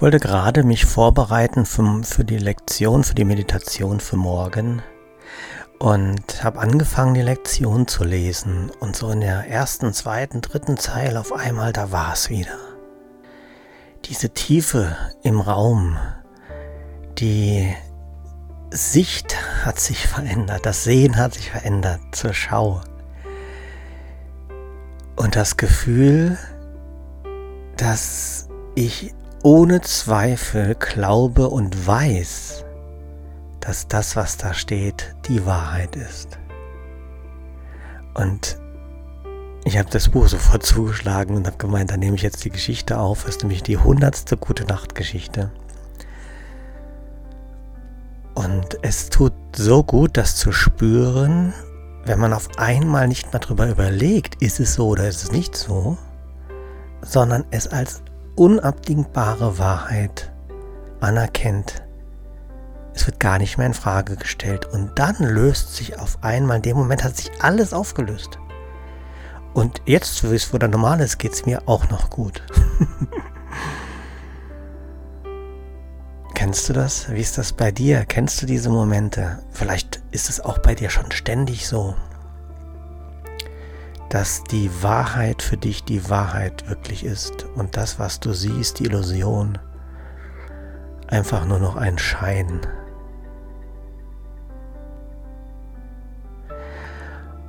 Ich wollte gerade mich vorbereiten für, für die Lektion, für die Meditation für morgen und habe angefangen, die Lektion zu lesen. Und so in der ersten, zweiten, dritten Zeile auf einmal, da war es wieder. Diese Tiefe im Raum, die Sicht hat sich verändert, das Sehen hat sich verändert zur Schau. Und das Gefühl, dass ich ohne Zweifel glaube und weiß, dass das, was da steht, die Wahrheit ist. Und ich habe das Buch sofort zugeschlagen und habe gemeint, dann nehme ich jetzt die Geschichte auf. Das ist nämlich die hundertste Gute Nacht Geschichte. Und es tut so gut, das zu spüren, wenn man auf einmal nicht mehr darüber überlegt, ist es so oder ist es nicht so, sondern es als unabdingbare Wahrheit anerkennt. Es wird gar nicht mehr in Frage gestellt und dann löst sich auf einmal, in dem Moment hat sich alles aufgelöst. Und jetzt, wo es wieder normal ist, geht es mir auch noch gut. Kennst du das? Wie ist das bei dir? Kennst du diese Momente? Vielleicht ist es auch bei dir schon ständig so dass die Wahrheit für dich die Wahrheit wirklich ist und das, was du siehst, die Illusion, einfach nur noch ein Schein.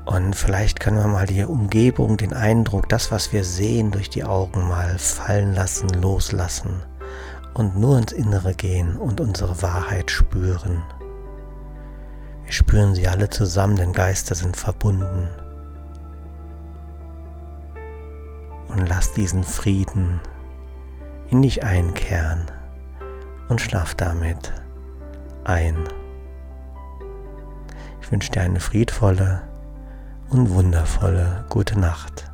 Und vielleicht können wir mal die Umgebung, den Eindruck, das, was wir sehen, durch die Augen mal fallen lassen, loslassen und nur ins Innere gehen und unsere Wahrheit spüren. Wir spüren sie alle zusammen, denn Geister sind verbunden. Und lass diesen Frieden in dich einkehren und schlaf damit ein. Ich wünsche dir eine friedvolle und wundervolle gute Nacht.